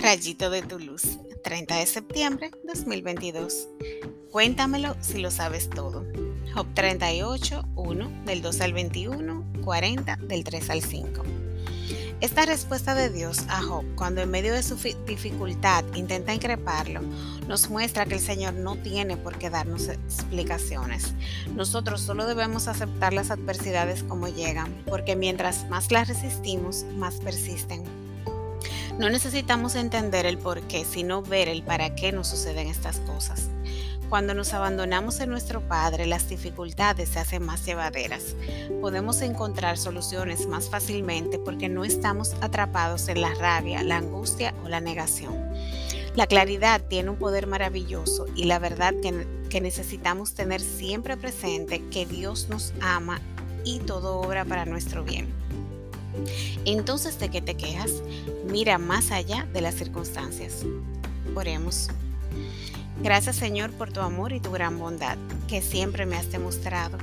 Rayito de tu luz, 30 de septiembre 2022. Cuéntamelo si lo sabes todo. Job 38, 1, del 2 al 21, 40, del 3 al 5. Esta respuesta de Dios a Job, cuando en medio de su dificultad intenta increparlo, nos muestra que el Señor no tiene por qué darnos explicaciones. Nosotros solo debemos aceptar las adversidades como llegan, porque mientras más las resistimos, más persisten. No necesitamos entender el por qué, sino ver el para qué nos suceden estas cosas. Cuando nos abandonamos en nuestro Padre, las dificultades se hacen más llevaderas. Podemos encontrar soluciones más fácilmente porque no estamos atrapados en la rabia, la angustia o la negación. La claridad tiene un poder maravilloso y la verdad que, que necesitamos tener siempre presente que Dios nos ama y todo obra para nuestro bien. Entonces, ¿de qué te quejas? Mira más allá de las circunstancias. Oremos. Gracias Señor por tu amor y tu gran bondad que siempre me has demostrado.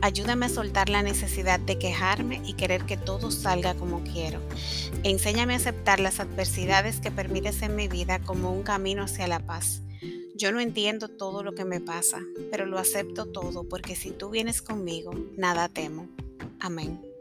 Ayúdame a soltar la necesidad de quejarme y querer que todo salga como quiero. enséñame a aceptar las adversidades que permites en mi vida como un camino hacia la paz. Yo no entiendo todo lo que me pasa, pero lo acepto todo porque si tú vienes conmigo, nada temo. Amén.